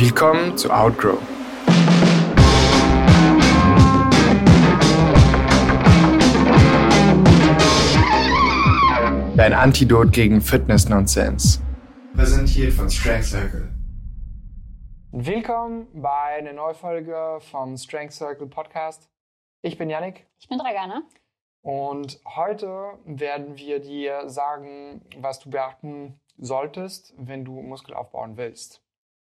Willkommen zu Outgrow. Dein Antidot gegen Fitness-Nonsense. Präsentiert von Strength Circle. Willkommen bei einer neuen Folge vom Strength Circle Podcast. Ich bin Yannick Ich bin Dragana. und heute werden wir dir sagen, was du beachten solltest, wenn du Muskel aufbauen willst.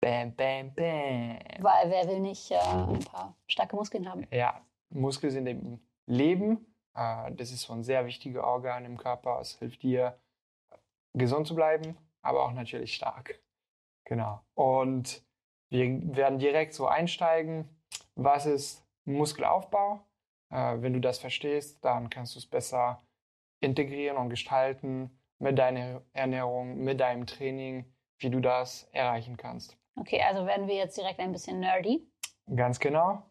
Bam, bam, bam. Weil wer will nicht äh, ein paar starke Muskeln haben? Ja, Muskeln sind im Leben. Äh, Das ist so ein sehr wichtiger Organ im Körper. Es hilft dir, gesund zu bleiben, aber auch natürlich stark. Genau. Und wir werden direkt so einsteigen. Was ist Muskelaufbau? Äh, Wenn du das verstehst, dann kannst du es besser integrieren und gestalten mit deiner Ernährung, mit deinem Training, wie du das erreichen kannst. Okay, also werden wir jetzt direkt ein bisschen nerdy. Ganz genau.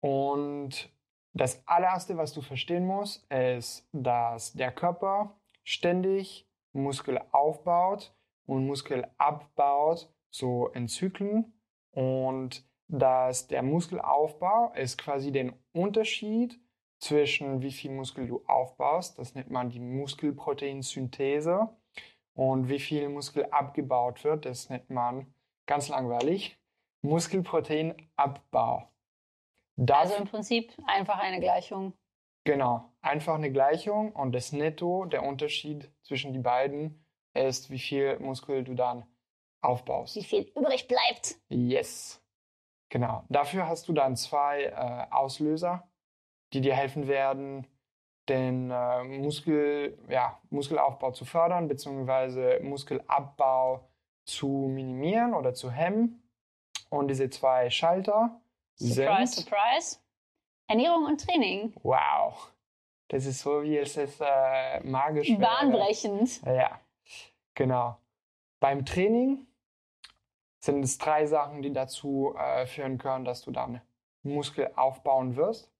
Und das allererste, was du verstehen musst, ist, dass der Körper ständig Muskel aufbaut und Muskel abbaut, so in Zyklen. Und dass der Muskelaufbau ist quasi den Unterschied zwischen wie viel Muskel du aufbaust, das nennt man die Muskelproteinsynthese, und wie viel Muskel abgebaut wird, das nennt man ganz langweilig Muskelproteinabbau. Das, Also im Prinzip einfach eine Gleichung. genau, einfach eine Gleichung und das Netto, der Unterschied zwischen die beiden, ist, wie viel Muskel du dann aufbaust. Wie viel übrig bleibt. Yes. Genau. Dafür hast du dann zwei äh, Auslöser, die dir helfen werden, den äh, Muskel, ja, Muskelaufbau zu fördern, beziehungsweise Muskelabbau zu minimieren oder zu hemmen. Und diese zwei Schalter Surprise, sind. surprise. Ernährung und Training. Wow. Das ist so, wie es ist äh, magisch wäre. Bahnbrechend. Ja, genau. Beim Training sind es drei Sachen, die dazu äh, führen können, dass du dann Muskel aufbauen wirst.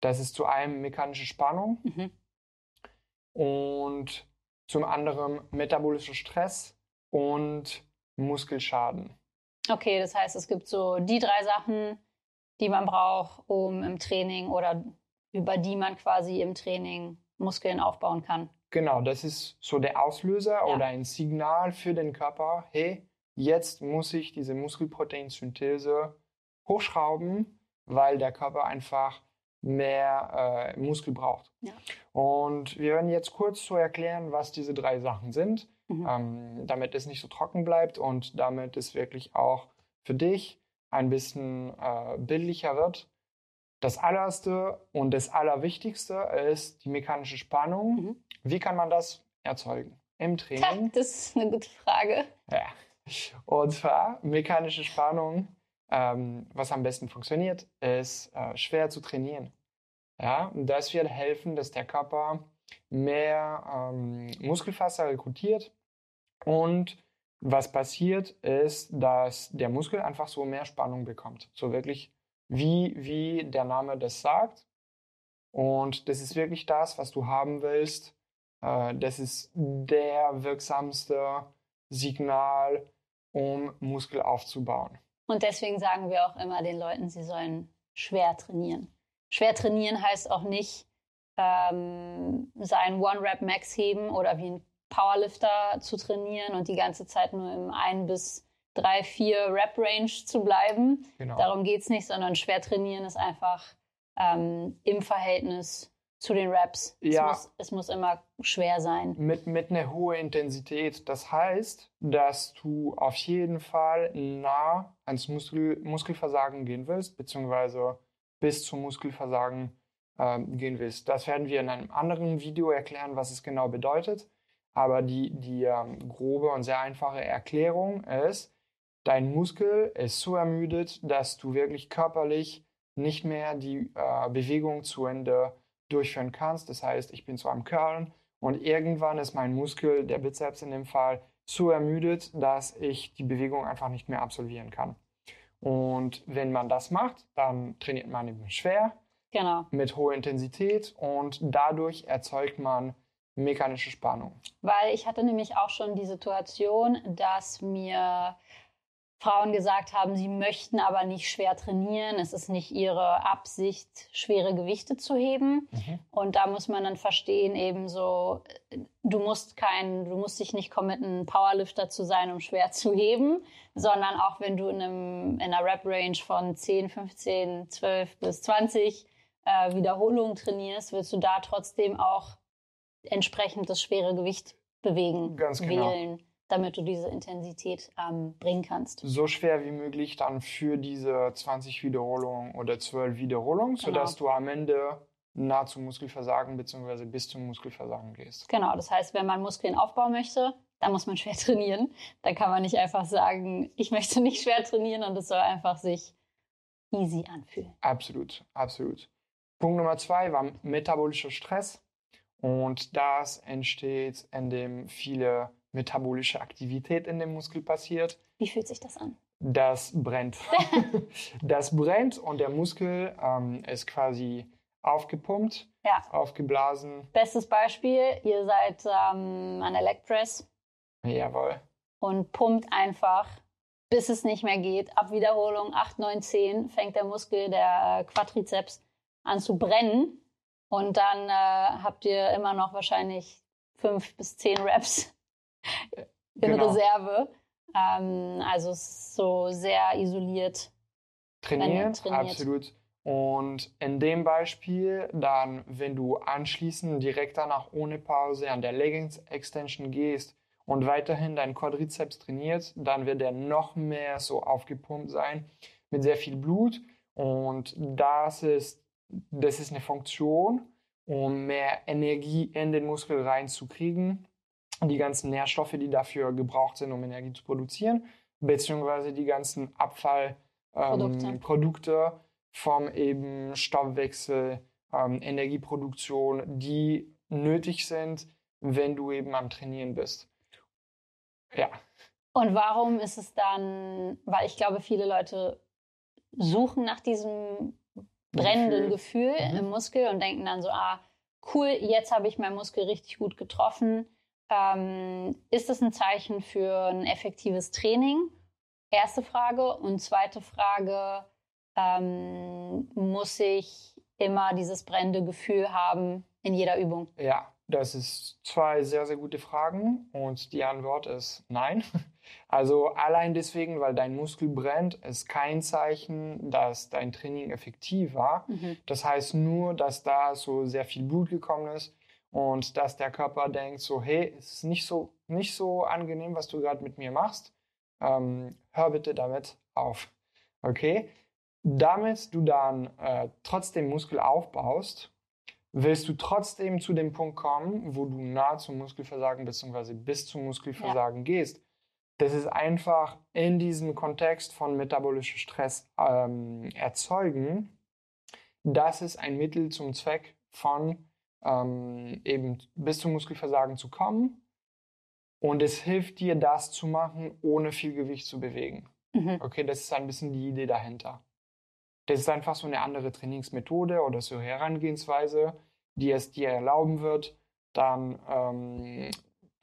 Das ist zu einem mechanische Spannung Mhm. und zum anderen metabolischer Stress und Muskelschaden. Okay, das heißt, es gibt so die drei Sachen, die man braucht, um im Training oder über die man quasi im Training Muskeln aufbauen kann. Genau, das ist so der Auslöser Ja. oder ein Signal für den Körper, hey, jetzt muss ich diese Muskelproteinsynthese hochschrauben, weil der Körper einfach mehr äh, Muskel braucht. Ja. Und wir werden jetzt kurz so erklären, was diese drei Sachen sind, Mhm. ähm, damit es nicht so trocken bleibt und damit es wirklich auch für dich ein bisschen äh, bildlicher wird. Das allererste und das allerwichtigste ist die mechanische Spannung. Mhm. Wie kann man das erzeugen? Im Training. das ist eine gute Frage. Ja. Und zwar mechanische Spannung, ähm, was am besten funktioniert, ist äh, schwer zu trainieren. Ja, das wird helfen, dass der Körper mehr ähm, Muskelfaser rekrutiert. Und was passiert, ist, dass der Muskel einfach so mehr Spannung bekommt. So wirklich, wie, wie der Name das sagt. Und das ist wirklich das, was du haben willst. Äh, das ist der wirksamste Signal, um Muskel aufzubauen. Und deswegen sagen wir auch immer den Leuten, sie sollen schwer trainieren. Schwer trainieren heißt auch nicht ähm, sein One-Rap-Max heben oder wie ein Powerlifter zu trainieren und die ganze Zeit nur im 1 bis 3, 4 Rap-Range zu bleiben. Genau. Darum geht es nicht, sondern schwer trainieren ist einfach ähm, im Verhältnis zu den Raps. Ja. Es, muss, es muss immer schwer sein. Mit, mit einer hohen Intensität. Das heißt, dass du auf jeden Fall nah ans Muskel, Muskelversagen gehen willst, beziehungsweise bis zum Muskelversagen ähm, gehen willst. Das werden wir in einem anderen Video erklären, was es genau bedeutet. Aber die, die ähm, grobe und sehr einfache Erklärung ist, dein Muskel ist so ermüdet, dass du wirklich körperlich nicht mehr die äh, Bewegung zu Ende durchführen kannst. Das heißt, ich bin so am Curlen und irgendwann ist mein Muskel, der Bizeps in dem Fall, so ermüdet, dass ich die Bewegung einfach nicht mehr absolvieren kann. Und wenn man das macht, dann trainiert man eben schwer Genau. mit hoher Intensität und dadurch erzeugt man mechanische Spannung. Weil ich hatte nämlich auch schon die Situation, dass mir Frauen gesagt haben, sie möchten aber nicht schwer trainieren. Es ist nicht ihre Absicht, schwere Gewichte zu heben. Mhm. Und da muss man dann verstehen, eben so, du musst kein, du musst dich nicht committen, Powerlifter zu sein, um schwer zu heben, sondern auch wenn du in, einem, in einer Rap-Range von 10, 15, 12 bis 20 äh, Wiederholungen trainierst, willst du da trotzdem auch entsprechend das schwere Gewicht bewegen, Ganz genau. wählen, damit du diese Intensität ähm, bringen kannst. so schwer wie möglich dann für diese 20 Wiederholungen oder 12 Wiederholungen, Genau. sodass du am Ende nah zum Muskelversagen bzw. bis zum Muskelversagen gehst. Genau, das heißt, wenn man Muskeln aufbauen möchte, dann muss man schwer trainieren. Da kann man nicht einfach sagen, ich möchte nicht schwer trainieren und es soll einfach sich easy anfühlen. Absolut, absolut. Punkt Nummer zwei war metabolischer Stress. Und das entsteht, indem viele metabolische Aktivität in dem Muskel passiert. Wie fühlt sich das an? Das brennt. das brennt und der Muskel ähm, ist quasi aufgepumpt, Ja. aufgeblasen. Bestes Beispiel, ihr seid ähm, an der Leg Press Jawohl. und pumpt einfach, bis es nicht mehr geht. Ab Wiederholung 8, 9, 10 fängt der Muskel, der Quadrizeps, an zu brennen. Und dann äh, habt ihr immer noch wahrscheinlich fünf bis zehn Reps in Genau. Reserve. Ähm, also es ist so sehr isoliert. Trainiert, trainiert. absolut. Und in dem Beispiel, dann, wenn du anschließend direkt danach ohne Pause an der Leggings Extension gehst und weiterhin deinen Quadrizeps trainierst, dann wird der noch mehr so aufgepumpt sein mit sehr viel Blut. Und das ist, das ist eine Funktion, um mehr Energie in den Muskel reinzukriegen. Die ganzen Nährstoffe, die dafür gebraucht sind, um Energie zu produzieren, beziehungsweise die ganzen Abfall Produkte. ähm, vom eben Stoffwechsel, ähm, Energieproduktion, die nötig sind, wenn du eben am Trainieren bist. Ja, Und warum ist es dann, weil ich glaube, viele Leute suchen nach diesem brennenden Gefühl, Mhm. im Muskel und denken dann so, ah, cool, jetzt habe ich meinen Muskel richtig gut getroffen. Ähm, ist das ein Zeichen für ein effektives Training? Erste Frage. Und zweite Frage, ähm, muss ich immer dieses brennende Gefühl haben in jeder Übung? ja, das ist zwei sehr, sehr gute Fragen und die Antwort ist nein. Also allein deswegen, weil dein Muskel brennt, ist kein Zeichen, dass dein Training effektiv war. Mhm. Das heißt nur, dass da so sehr viel Blut gekommen ist und dass der Körper denkt so, hey, es ist nicht so, nicht so angenehm, was du gerade mit mir machst. Ähm, hör bitte damit auf. Okay? Damit du dann äh, trotzdem Muskel aufbaust, willst du trotzdem zu dem Punkt kommen, wo du nah zum Muskelversagen bzw. bis zum Muskelversagen gehst. Das ist einfach in diesem Kontext von metabolischem Stress ähm, erzeugen. Das ist ein Mittel zum Zweck von ähm, eben bis zum Muskelversagen zu kommen. Und es hilft dir, das zu machen, ohne viel Gewicht zu bewegen. Mhm. Okay, das ist ein bisschen die Idee dahinter. Das ist einfach so eine andere Trainingsmethode oder so Herangehensweise, die es dir erlauben wird, dann ähm,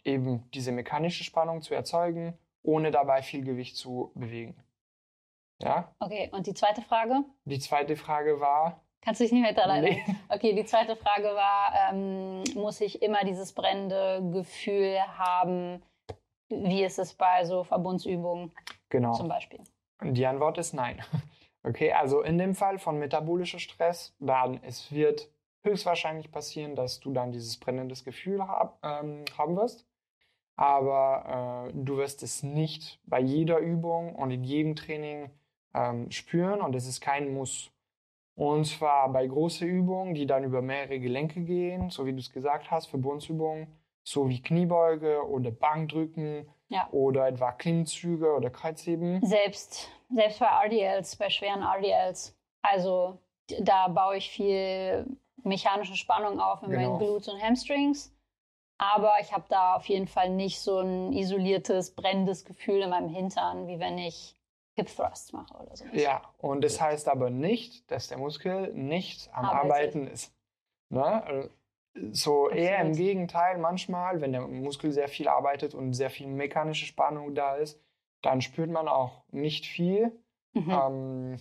eben diese mechanische Spannung zu erzeugen, ohne dabei viel Gewicht zu bewegen. Ja? Okay, und die zweite Frage? Die zweite Frage war, Kannst du dich nicht mehr daran erinnern? Nee. Okay, die zweite Frage war, ähm, muss ich immer dieses brennende Gefühl haben? Wie ist es bei so Verbundsübungen genau. zum Beispiel? Und die Antwort ist nein. Okay, also in dem Fall von metabolischer Stress, dann es wird höchstwahrscheinlich passieren, dass du dann dieses brennendes Gefühl hab, ähm, haben wirst. Aber äh, du wirst es nicht bei jeder Übung und in jedem Training ähm, spüren und es ist kein Muss. Und zwar bei großen Übungen, die dann über mehrere Gelenke gehen, so wie du es gesagt hast, Verbundsübungen, so wie Kniebeuge oder Bankdrücken Ja. oder etwa Klimmzüge oder Kreuzheben. Selbst, selbst bei RDLs, bei schweren RDLs. Also da baue ich viel mechanische Spannung auf in Genau. meinen Glutes und Hamstrings. Aber ich habe da auf jeden Fall nicht so ein isoliertes, brennendes Gefühl in meinem Hintern, wie wenn ich Hip Thrusts mache oder so. Ja, und das heißt aber nicht, dass der Muskel nicht am Arbeitet. Arbeiten ist. Ne? So eher im Absolut. Gegenteil, manchmal, wenn der Muskel sehr viel arbeitet und sehr viel mechanische Spannung da ist, dann spürt man auch nicht viel, Mhm. ähm,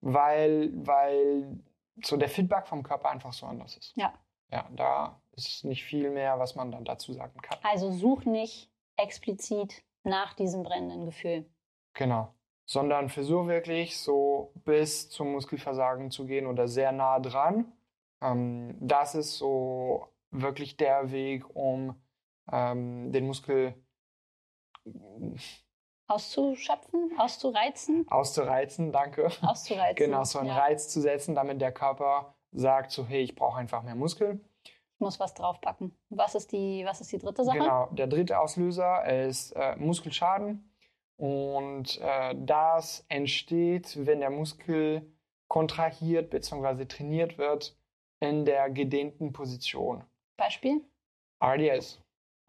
weil, weil so der Feedback vom Körper einfach so anders ist. Ja. Ja, da ist nicht viel mehr, was man dann dazu sagen kann. Also such nicht explizit nach diesem brennenden Gefühl. Genau. Sondern versuch wirklich so bis zum Muskelversagen zu gehen oder sehr nah dran. Ähm, das ist so wirklich der Weg, um ähm, den Muskel Auszuschöpfen, auszureizen, auszureizen, danke. auszureizen. Genau, so einen ja. Reiz zu setzen, damit der Körper sagt so, hey, ich brauche einfach mehr Muskel. Muss was draufpacken. Was ist die, was ist die dritte Sache? Genau, der dritte Auslöser ist äh, Muskelschaden. Und äh, das entsteht, wenn der Muskel kontrahiert bzw. trainiert wird in der gedehnten Position. Beispiel? RDS.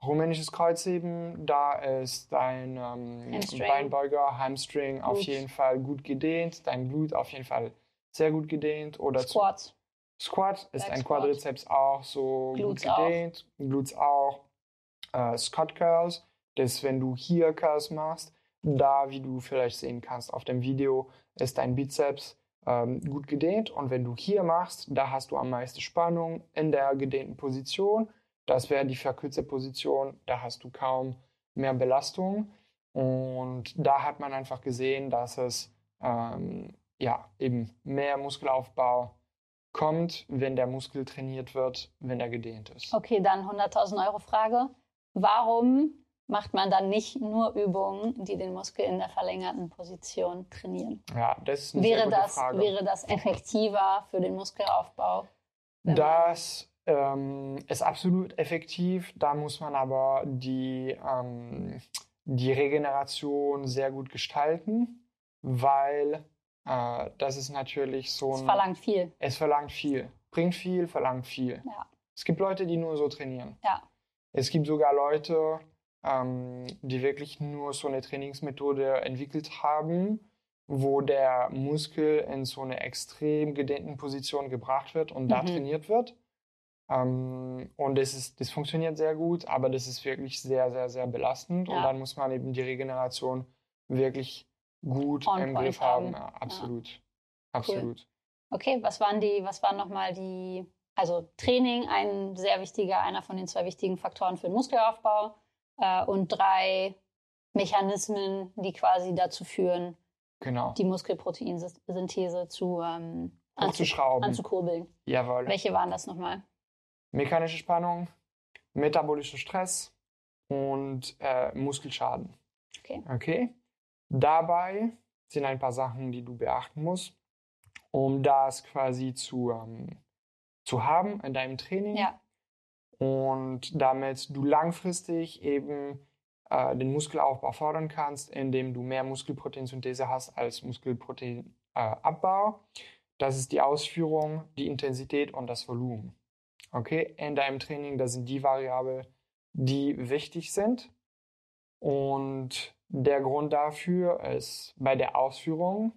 Rumänisches Kreuzheben, da ist dein ähm. Beinbeuger, Hamstring auf Gut. jeden Fall gut gedehnt, dein Glut auf jeden Fall sehr gut gedehnt. Oder zu- Squats. Squat ist Back ein Squat. Quadrizeps auch so Glutes gut gedehnt. Glutes auch. Äh, Scott Curls, das wenn du hier Curls machst, da wie du vielleicht sehen kannst auf dem Video, ist dein Bizeps ähm, gut gedehnt und wenn du hier machst, da hast du am meisten Spannung in der gedehnten Position. Das wäre die verkürzte Position, da hast du kaum mehr Belastung und da hat man einfach gesehen, dass es ähm, ja eben mehr Muskelaufbau kommt, wenn der Muskel trainiert wird, wenn er gedehnt ist. Okay, dann 100.000 Euro Frage. Warum macht man dann nicht nur Übungen, die den Muskel in der verlängerten Position trainieren? Ja, das ist eine Wäre das, Frage. wäre das effektiver für den Muskelaufbau? Das ähm, ist absolut effektiv. Da muss man aber die, ähm, die Regeneration sehr gut gestalten, weil äh, das ist natürlich so ein. verlangt viel. es verlangt viel. Bringt viel, verlangt viel. Ja. Es gibt Leute, die nur so trainieren. Ja. Es gibt sogar Leute, ähm, die wirklich nur so eine Trainingsmethode entwickelt haben, wo der Muskel in so eine extrem gedehnten Position gebracht wird und da Mhm. trainiert wird. Ähm, und das, ist, das funktioniert sehr gut, aber das ist wirklich sehr, sehr, sehr belastend. Und Ja. dann muss man eben die Regeneration wirklich gut On im Griff haben. haben. Ja, absolut. Absolut. Okay, was waren die, was waren nochmal die, also Training, ein sehr wichtiger, einer von den zwei wichtigen Faktoren für den Muskelaufbau äh, und drei Mechanismen, die quasi dazu führen, Genau. die Muskelproteinsynthese zu ähm, anzu Hochzuschrauben. anzukurbeln. Jawohl. Welche waren das nochmal? mechanische Spannung, metabolischer Stress und äh, Muskelschaden. Okay. Okay. Dabei sind ein paar Sachen, die du beachten musst, um das quasi zu, ähm, zu haben in deinem Training. Ja. Und damit du langfristig eben äh, den Muskelaufbau fordern kannst, indem du mehr Muskelproteinsynthese hast als Muskelproteinabbau. Äh, das ist die Ausführung, die Intensität und das Volumen. Okay, in deinem Training, das sind die Variablen, die wichtig sind. Und der Grund dafür ist bei der Ausführung,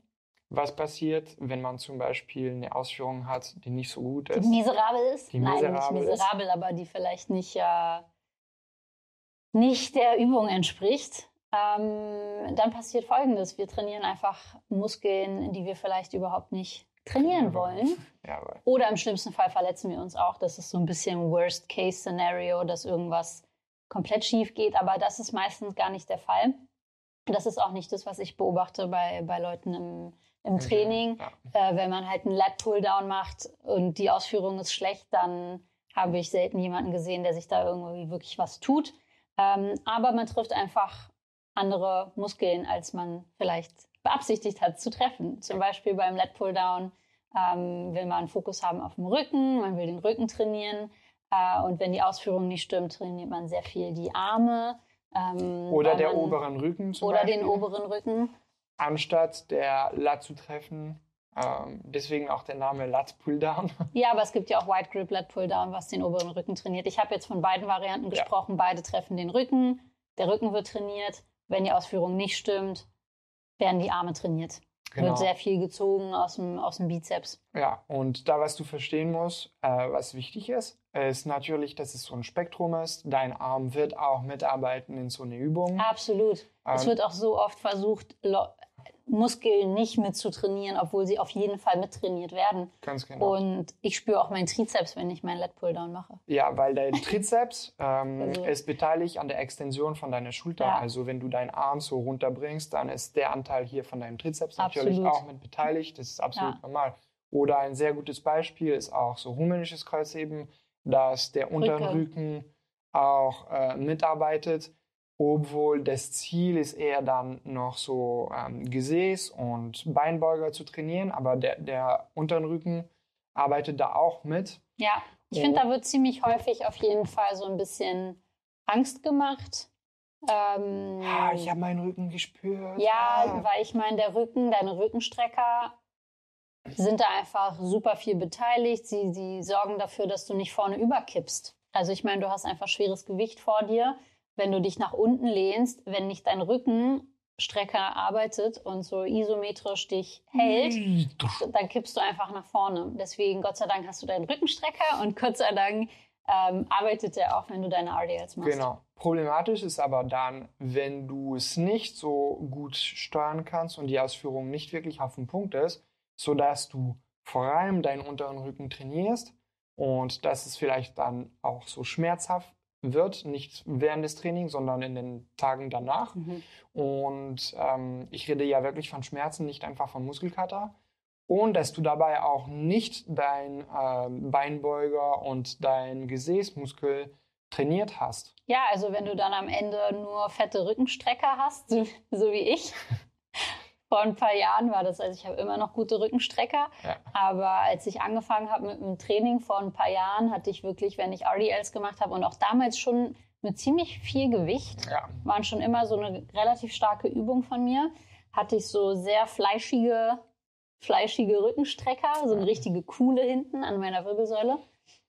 was passiert, wenn man zum Beispiel eine Ausführung hat, die nicht so gut Die ist. miserabel ist? Die Nein, miserabel nicht ist. miserabel, aber die vielleicht nicht, äh, nicht der Übung entspricht. Ähm, dann passiert Folgendes. Wir trainieren einfach Muskeln, die wir vielleicht überhaupt nicht trainieren wollen. Jawohl. Oder im schlimmsten Fall verletzen wir uns auch. Das ist so ein bisschen Worst-Case-Szenario, dass irgendwas komplett schief geht. Aber das ist meistens gar nicht der Fall. Das ist auch nicht das, was ich beobachte bei, bei Leuten im, im Training. Ja. Äh, wenn man halt einen Lat-Pull-Down macht und die Ausführung ist schlecht, dann habe ich selten jemanden gesehen, der sich da irgendwie wirklich was tut. Ähm, aber man trifft einfach andere Muskeln, als man vielleicht beabsichtigt hat zu treffen. Zum Beispiel beim Lat-Pull-Down ähm, will man Fokus haben auf dem Rücken, man will den Rücken trainieren. Äh, und wenn die Ausführung nicht stimmt, trainiert man sehr viel die Arme. Ähm, Oder der man, oberen Rücken zum Oder Beispiel. den oberen Rücken. Anstatt der Lat zu treffen. Ähm, deswegen auch der Name Lat Pulldown. Ja, aber es gibt ja auch Wide Grip Lat Pull Down, was den oberen Rücken trainiert. Ich habe jetzt von beiden Varianten Ja. gesprochen. Beide treffen den Rücken. Der Rücken wird trainiert. Wenn die Ausführung nicht stimmt, werden die Arme trainiert. Genau. Wird sehr viel gezogen aus dem, aus dem Bizeps. Ja, und da, was du verstehen musst, äh, was wichtig ist, ist natürlich, dass es so ein Spektrum ist. Dein Arm wird auch mitarbeiten in so eine Übung. Absolut. es Ähm, wird auch so oft versucht, Muskeln nicht mitzutrainieren, obwohl sie auf jeden Fall mittrainiert werden. Ganz genau. Und ich spüre auch meinen Trizeps, wenn ich meinen Lat Pulldown mache. Ja, weil dein Trizeps ähm, Also- ist beteiligt an der Extension von deiner Schulter. Ja. Also wenn du deinen Arm so runterbringst, dann ist der Anteil hier von deinem Trizeps natürlich Absolut. auch mit beteiligt. Das ist absolut Ja. normal. Oder ein sehr gutes Beispiel ist auch so rumänisches Kreuzheben, dass der untere Rücken. Rücken auch äh, mitarbeitet, obwohl das Ziel ist eher dann noch so ähm, Gesäß und Beinbeuger zu trainieren, aber der, der untere Rücken arbeitet da auch mit. Ja, ich finde, da wird ziemlich häufig auf jeden Fall so ein bisschen Angst gemacht. Ähm, Ah, ich habe meinen Rücken gespürt. Ja, Ah. weil ich meine, der Rücken, deine Rückenstrecker sind da einfach super viel beteiligt. Sie, sie sorgen dafür, dass du nicht vorne überkippst. Also ich meine, du hast einfach schweres Gewicht vor dir. Wenn du dich nach unten lehnst, wenn nicht dein Rückenstrecker arbeitet und so isometrisch dich hält, dann kippst du einfach nach vorne. Deswegen, Gott sei Dank, hast du deinen Rückenstrecker und Gott sei Dank ähm, arbeitet der auch, wenn du deine RDLs machst. Genau. Problematisch ist aber dann, wenn du es nicht so gut steuern kannst und die Ausführung nicht wirklich auf den Punkt ist, sodass du vor allem deinen unteren Rücken trainierst und dass es vielleicht dann auch so schmerzhaft wird, nicht während des Trainings, sondern in den Tagen danach. Mhm. Und ähm, ich rede ja wirklich von Schmerzen, nicht einfach von Muskelkater. Und dass du dabei auch nicht dein ähm, Beinbeuger und dein Gesäßmuskel trainiert hast. Ja, also wenn du dann am Ende nur fette Rückenstrecker hast, so, so wie ich. Vor ein paar Jahren war das, also ich habe immer noch gute Rückenstrecker. Ja. Aber als ich angefangen habe mit dem Training vor ein paar Jahren, hatte ich wirklich, wenn ich RDLs gemacht habe und auch damals schon mit ziemlich viel Gewicht, Ja, waren schon immer so eine relativ starke Übung von mir, hatte ich so sehr fleischige, fleischige Rückenstrecker, so eine richtige Kuhle hinten an meiner Wirbelsäule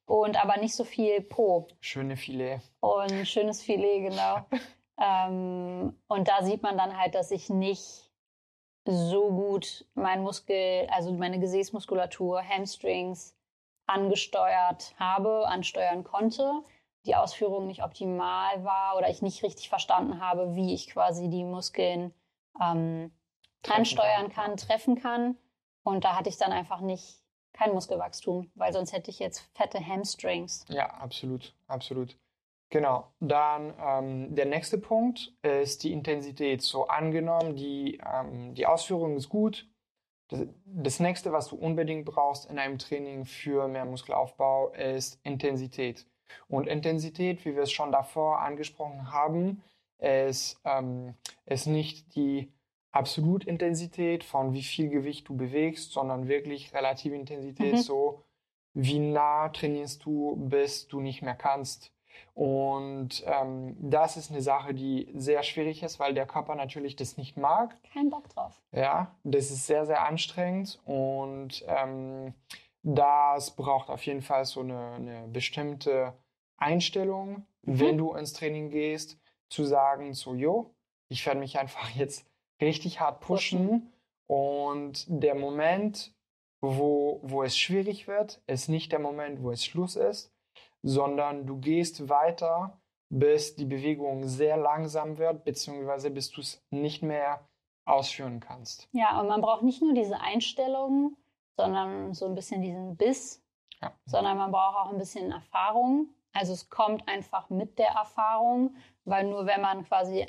und aber nicht so viel Po. schöne Filet. Und schönes Filet, genau. ähm, und da sieht man dann halt, dass ich nicht so gut mein Muskel, also meine Gesäßmuskulatur, Hamstrings angesteuert habe, ansteuern konnte. Die Ausführung nicht optimal war oder ich nicht richtig verstanden habe, wie ich quasi die Muskeln ähm, ansteuern kann. kann, treffen kann. Und da hatte ich dann einfach nicht kein Muskelwachstum, weil sonst hätte ich jetzt fette Hamstrings. Ja, absolut, absolut. Genau. Dann ähm, der nächste Punkt ist die Intensität. So angenommen, die, ähm, die Ausführung ist gut. Das, das nächste, was du unbedingt brauchst in einem Training für mehr Muskelaufbau, ist Intensität. Und Intensität, wie wir es schon davor angesprochen haben, ist, ähm, ist nicht die Absolutintensität von wie viel Gewicht du bewegst, sondern wirklich relative Intensität, Mhm. so wie nah trainierst du, bis du nicht mehr kannst. Und ähm, das ist eine Sache, die sehr schwierig ist, weil der Körper natürlich das nicht mag. Kein Bock drauf. Ja, das ist sehr, sehr anstrengend und ähm, das braucht auf jeden Fall so eine, eine bestimmte Einstellung, Mhm. wenn du ins Training gehst, zu sagen, so, jo, ich werde mich einfach jetzt richtig hart pushen und der Moment, wo, wo es schwierig wird, ist nicht der Moment, wo es Schluss ist, sondern du gehst weiter, bis die Bewegung sehr langsam wird, beziehungsweise bis du es nicht mehr ausführen kannst. Ja, und man braucht nicht nur diese Einstellung, sondern so ein bisschen diesen Biss, Ja. sondern man braucht auch ein bisschen Erfahrung. Also es kommt einfach mit der Erfahrung, weil nur wenn man quasi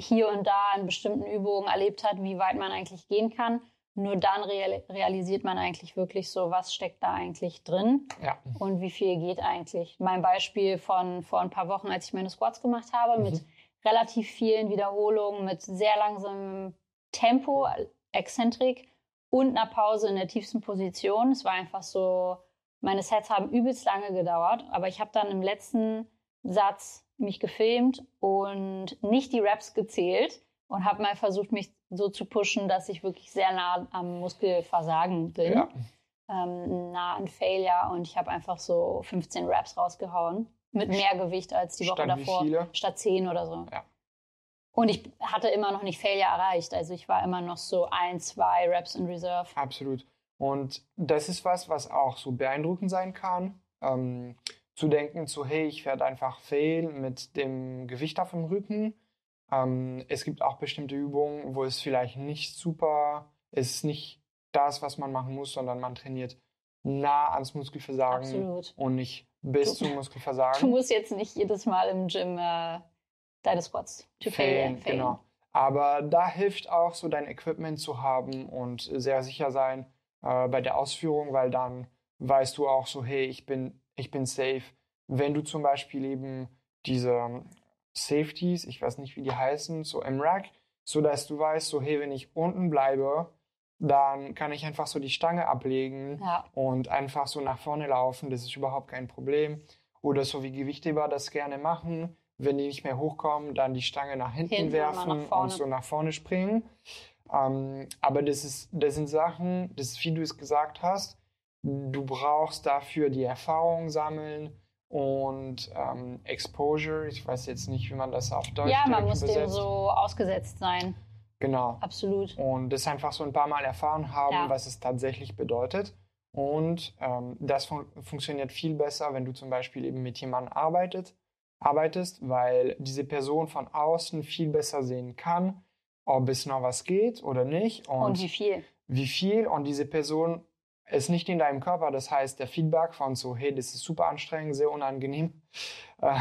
hier und da in bestimmten Übungen erlebt hat, wie weit man eigentlich gehen kann, nur dann real realisiert man eigentlich wirklich so, was steckt da eigentlich drin Ja, und wie viel geht eigentlich. Mein Beispiel von vor ein paar Wochen, als ich meine Squats gemacht habe, Mhm. mit relativ vielen Wiederholungen, mit sehr langsamem Tempo, Exzentrik und einer Pause in der tiefsten Position. Es war einfach so, meine Sets haben übelst lange gedauert, aber ich habe dann im letzten Satz mich gefilmt und nicht die Reps gezählt und habe mal versucht, mich so zu pushen, dass ich wirklich sehr nah am Muskelversagen bin ja. ähm, nah an Failure und ich habe einfach so 15 Raps rausgehauen. Mit mehr Gewicht als die Woche davor. Statt 10 oder so. Ja. Und ich hatte immer noch nicht Failure erreicht. Also ich war immer noch so ein, zwei Reps in Reserve. Absolut. Und das ist was, was auch so beeindruckend sein kann. Ähm, zu denken, so hey, ich werde einfach fail mit dem Gewicht auf dem Rücken. Ähm, es gibt auch bestimmte Übungen, wo es vielleicht nicht super, ist nicht das, was man machen muss, sondern man trainiert nah ans Muskelversagen Absolut. und nicht bis Du- zum Muskelversagen. Du musst jetzt nicht jedes Mal im Gym äh, deine Squats to Failen, failen. genau. Aber da hilft auch so dein Equipment zu haben und sehr sicher sein äh, bei der Ausführung, weil dann weißt du auch so, hey, ich bin, ich bin safe. Wenn du zum Beispiel eben diese Safeties, ich weiß nicht, wie die heißen, so im Rack, so dass du weißt, so, hey, wenn ich unten bleibe, dann kann ich einfach so die Stange ablegen Ja, und einfach so nach vorne laufen, das ist überhaupt kein Problem. Oder so wie Gewichtheber das gerne machen, wenn die nicht mehr hochkommen, dann die Stange nach hinten, Hinten, werfen nach und so nach vorne springen. Ähm, aber das, ist, das sind Sachen, das wie du es gesagt hast, du brauchst dafür die Erfahrung sammeln und ähm, Exposure. Ich weiß jetzt nicht, wie man das auf Deutsch ja man muss dem übersetzt. so ausgesetzt sein. Genau. Absolut. Und das einfach so ein paar Mal erfahren haben, Ja. was es tatsächlich bedeutet. Und ähm, das fun funktioniert viel besser, wenn du zum Beispiel eben mit jemandem arbeitet, arbeitest, weil diese Person von außen viel besser sehen kann, ob es noch was geht oder nicht und, Und, wie viel? wie viel. Und diese Person ist nicht in deinem Körper. Das heißt, der Feedback von so, hey, das ist super anstrengend, sehr unangenehm, äh,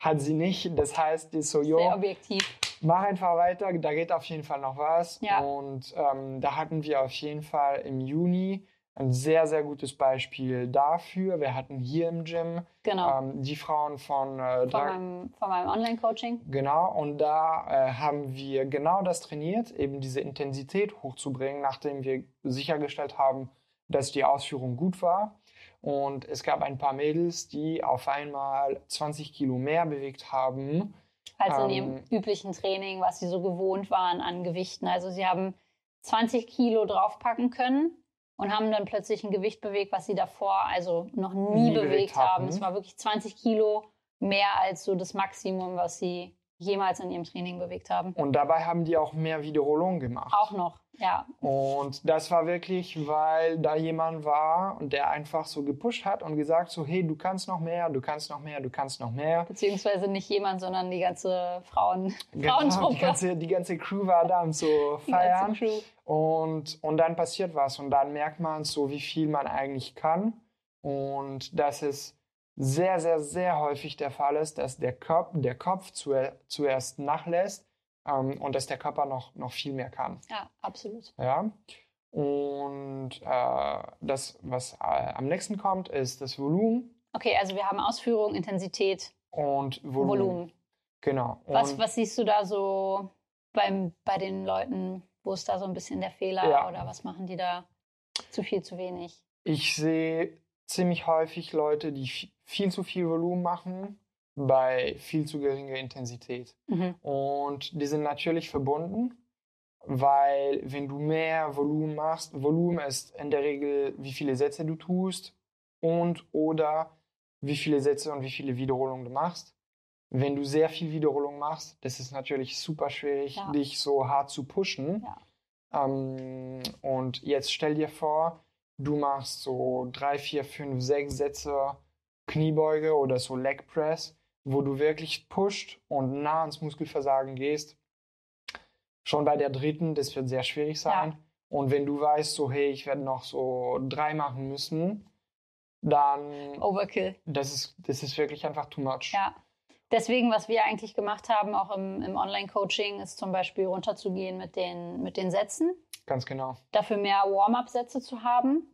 hat sie nicht. Das heißt, die ist so, jo, Sehr objektiv. mach einfach weiter, da geht auf jeden Fall noch was. Ja. Und ähm, da hatten wir auf jeden Fall im Juni ein sehr, sehr gutes Beispiel dafür. Wir hatten hier im Gym Genau. ähm, die Frauen von äh, von Drag meinem, meinem Online-Coaching. Genau, und da äh, haben wir genau das trainiert, eben diese Intensität hochzubringen, nachdem wir sichergestellt haben, dass die Ausführung gut war. Und es gab ein paar Mädels, die auf einmal 20 Kilo mehr bewegt haben. als in Ähm, ihrem üblichen Training, was sie so gewohnt waren an Gewichten. Also sie haben 20 Kilo draufpacken können und haben dann plötzlich ein Gewicht bewegt, was sie davor also noch nie, Nie bewegt, bewegt haben. Es war wirklich 20 Kilo mehr als so das Maximum, was sie jemals in ihrem Training bewegt haben. Und dabei haben die auch mehr Wiederholungen gemacht. Auch noch, ja. Und das war wirklich, weil da jemand war und der einfach so gepusht hat und gesagt so, hey, du kannst noch mehr, du kannst noch mehr, du kannst noch mehr. Beziehungsweise nicht jemand, sondern die ganze Frauen, Genau, Frauentruppe. die ganze, die ganze Crew war da und so feiern. Und, und dann passiert was und dann merkt man so, wie viel man eigentlich kann. Und dass es sehr, sehr, sehr häufig der Fall ist, dass der Kopf, der Kopf zuer, zuerst nachlässt ähm, und dass der Körper noch, noch viel mehr kann. Ja, absolut. Ja. Und äh, das, was äh, am nächsten kommt, ist das Volumen Okay, also wir haben Ausführung, Intensität, und Volumen. Volumen. Genau. Was, Und- was siehst du da so beim, bei den Leuten? Wo ist da so ein bisschen der Fehler Ja. oder was machen die da zu viel, zu wenig? Ich sehe ziemlich häufig Leute, die viel zu viel Volumen machen bei viel zu geringer Intensität. Mhm. Und die sind natürlich verbunden, weil wenn du mehr Volumen machst, Volumen ist in der Regel, wie viele Sätze du tust und oder wie viele Sätze und wie viele Wiederholungen du machst. Wenn du sehr viel Wiederholung machst, das ist natürlich super schwierig, Ja. dich so hart zu pushen. Ähm, und jetzt stell dir vor, du machst so drei, vier, fünf, sechs Sätze Kniebeuge oder so Leg Press, wo du wirklich pusht und nah ans Muskelversagen gehst. Schon bei der dritten, das wird sehr schwierig sein. Und wenn du weißt, so, hey, ich werde noch so drei machen müssen, dann Overkill. das ist, das ist wirklich einfach too much. Ja. Deswegen, was wir eigentlich gemacht haben, auch im, im Online-Coaching, ist zum Beispiel runterzugehen mit den, mit den Sätzen, Ganz genau. dafür mehr Warm-up-Sätze zu haben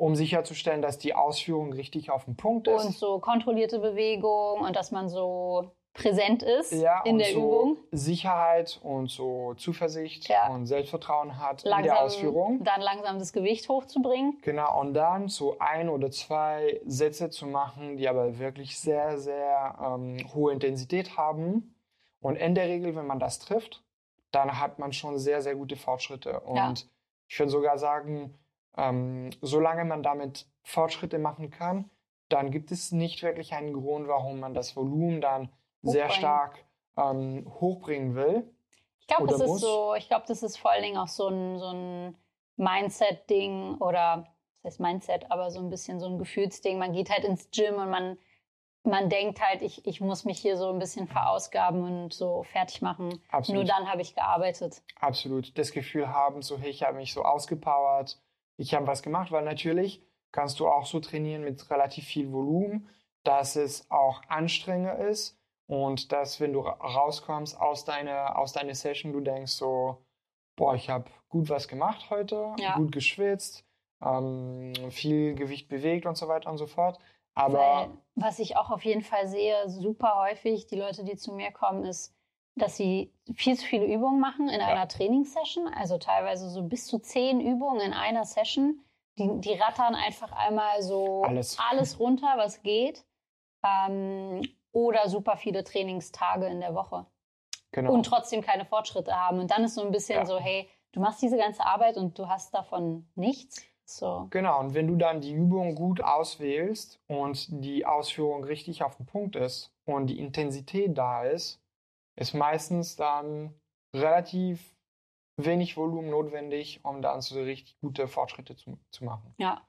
Um sicherzustellen, dass die Ausführung richtig auf dem Punkt ist. und so kontrollierte Bewegung und dass man so präsent ist ja, in und der so Übung. Sicherheit und so Zuversicht Ja. und Selbstvertrauen hat in der Langsam, Ausführung. dann langsam das Gewicht hochzubringen. Genau, und dann so ein oder zwei Sätze zu machen, die aber wirklich sehr, sehr ähm, hohe Intensität haben. Und in der Regel, wenn man das trifft, dann hat man schon sehr, sehr gute Fortschritte. Und Ja. ich würde sogar sagen, ähm, solange man damit Fortschritte machen kann, dann gibt es nicht wirklich einen Grund, warum man das Volumen dann sehr Hochbringen. stark ähm, hochbringen will. glaube, Oder das ist muss? so, ich glaube, das ist vor allen Dingen auch so ein, so ein Mindset-Ding oder das heißt Mindset, aber so ein bisschen so ein Gefühlsding. Man geht halt ins Gym und man, man denkt halt, ich, ich muss mich hier so ein bisschen verausgaben und so fertig machen. Absolut. Nur dann habe ich gearbeitet. absolut das Gefühl haben, so hey, ich habe mich so ausgepowert, ich habe was gemacht, weil natürlich kannst du auch so trainieren mit relativ viel Volumen, dass es auch anstrengender ist und dass wenn du ra- rauskommst aus deiner aus deiner Session, du denkst so, boah, ich habe gut was gemacht heute, Ja. gut geschwitzt, ähm, viel Gewicht bewegt und so weiter und so fort. Aber Weil, was ich auch auf jeden Fall sehe, super häufig, die Leute, die zu mir kommen, ist, dass sie viel zu viele Übungen machen in einer Trainingssession. Also teilweise so bis zu zehn Übungen in einer Session. Die, die rattern einfach einmal so Alles. alles runter, was geht. Ähm, oder super viele Trainingstage in der Woche. genau. Und trotzdem keine Fortschritte haben. Und dann ist so ein bisschen Ja. so, hey, du machst diese ganze Arbeit und du hast davon nichts. So. Genau, und wenn du dann die Übung gut auswählst und die Ausführung richtig auf den Punkt ist und die Intensität da ist, ist meistens dann relativ wenig Volumen notwendig, um dann so richtig gute Fortschritte zu, zu machen. Ja.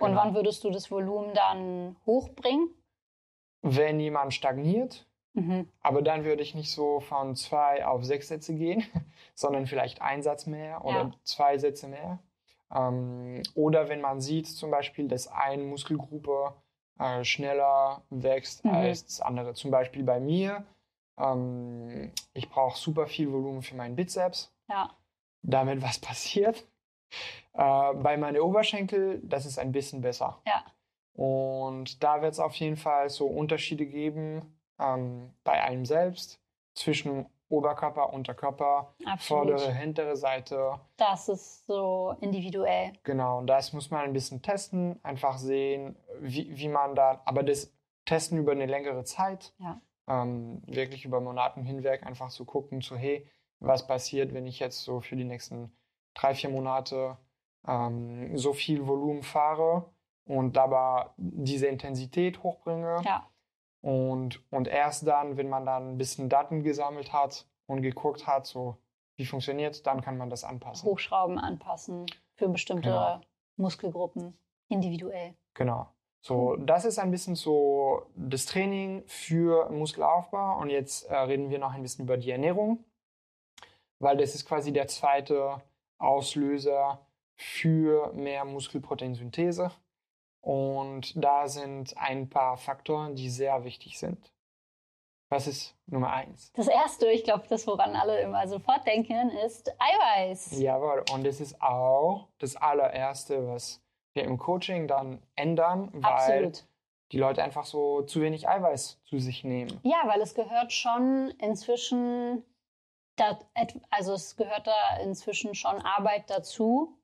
Und Genau. wann würdest du das Volumen dann hochbringen? Wenn jemand stagniert, Mhm. aber dann würde ich nicht so von zwei auf sechs Sätze gehen, sondern vielleicht ein Satz mehr oder Ja. zwei Sätze mehr. Ähm, oder wenn man sieht zum Beispiel, dass eine Muskelgruppe äh, schneller wächst Mhm. als das andere. Zum Beispiel bei mir, ähm, ich brauche super viel Volumen für meinen Bizeps, Ja. damit was passiert. Äh, bei meinen Oberschenkel, das ist ein bisschen besser. Ja. Und da wird es auf jeden Fall so Unterschiede geben ähm, bei einem selbst zwischen Oberkörper, Unterkörper, Absolut. vordere, hintere Seite. Das ist so individuell. Genau, und das muss man ein bisschen testen, einfach sehen, wie, wie man da, aber das Testen über eine längere Zeit, Ja. Ähm, wirklich über Monaten hinweg, einfach zu gucken, so hey, was passiert, wenn ich jetzt so für die nächsten drei, vier Monate ähm, so viel Volumen fahre und dabei diese Intensität hochbringe. Ja. Und, und erst dann, wenn man dann ein bisschen Daten gesammelt hat und geguckt hat, so wie funktioniert, dann kann man das anpassen. Hochschrauben anpassen für bestimmte Genau. Muskelgruppen individuell. Genau. So, das ist ein bisschen so das Training für Muskelaufbau. Und jetzt äh, reden wir noch ein bisschen über die Ernährung, weil das ist quasi der zweite Auslöser für mehr Muskelproteinsynthese. Und da sind ein paar Faktoren, die sehr wichtig sind. Was ist Nummer eins? Das erste, ich glaube, das, woran alle immer sofort denken, ist Eiweiß. Jawohl, und das ist auch das allererste, was wir im Coaching dann ändern, weil Absolut. die Leute einfach so zu wenig Eiweiß zu sich nehmen. Ja, weil es gehört schon inzwischen, also es gehört da inzwischen schon Arbeit dazu,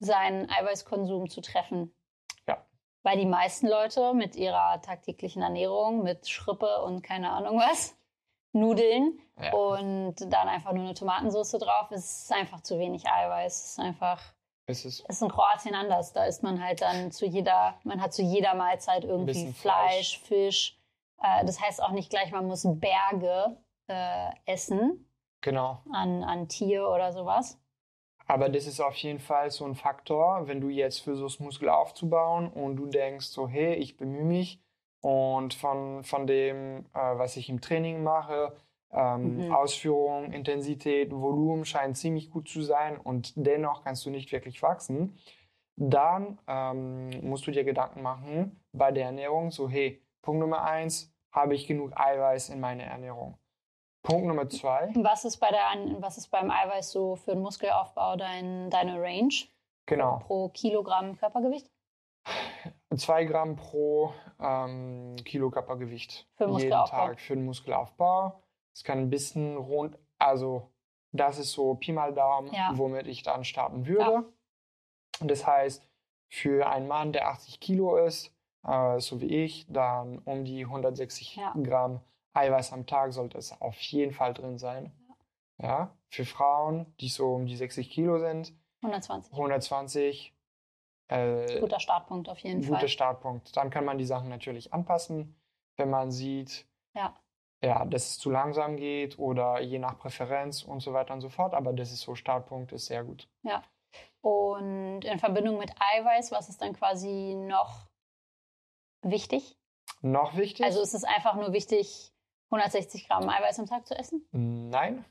seinen Eiweißkonsum zu treffen. Ja. Weil die meisten Leute mit ihrer tagtäglichen Ernährung, mit Schrippe und keine Ahnung was, Nudeln Ja. und dann einfach nur eine Tomatensauce drauf, es ist einfach zu wenig Eiweiß. Es ist einfach, ist es ist in Kroatien anders. Da isst man halt dann zu jeder, man hat zu jeder Mahlzeit irgendwie bisschen Fleisch, Fisch. Äh, das heißt auch nicht gleich, man muss Berge äh, essen genau. an, an Tier oder sowas. Aber das ist auf jeden Fall so ein Faktor, wenn du jetzt versuchst, Muskel aufzubauen und du denkst so, hey, ich bemühe mich und von, von dem, äh, was ich im Training mache, ähm, Mhm. Ausführung, Intensität, Volumen scheint ziemlich gut zu sein und dennoch kannst du nicht wirklich wachsen, dann ähm, musst du dir Gedanken machen bei der Ernährung, so, hey, Punkt Nummer eins, habe ich genug Eiweiß in meiner Ernährung? Punkt Nummer zwei, Was ist, bei der, was ist beim Eiweiß so für den Muskelaufbau dein, deine Range genau. pro Kilogramm Körpergewicht? Zwei Gramm pro ähm, Kilo Körpergewicht Für jeden. Tag für den Muskelaufbau. Es kann ein bisschen rund, also das ist so Pi mal Daumen, Ja. womit ich dann starten würde. Und Das heißt, für einen Mann, der 80 Kilo ist, äh, so wie ich, dann um die 160 Ja. Gramm Eiweiß am Tag sollte es auf jeden Fall drin sein. Ja, für Frauen, die so um die 60 Kilo sind, 120. 120. Äh, Guter Startpunkt auf jeden guter Fall. Startpunkt. Dann kann man die Sachen natürlich anpassen, wenn man sieht, Ja. Ja, dass es zu langsam geht oder je nach Präferenz und so weiter und so fort. Aber das ist so Startpunkt, ist sehr gut. Ja. Und in Verbindung mit Eiweiß, was ist dann quasi noch wichtig? Noch wichtig? Also ist es einfach nur wichtig, 160 Gramm Eiweiß am Tag zu essen? Nein,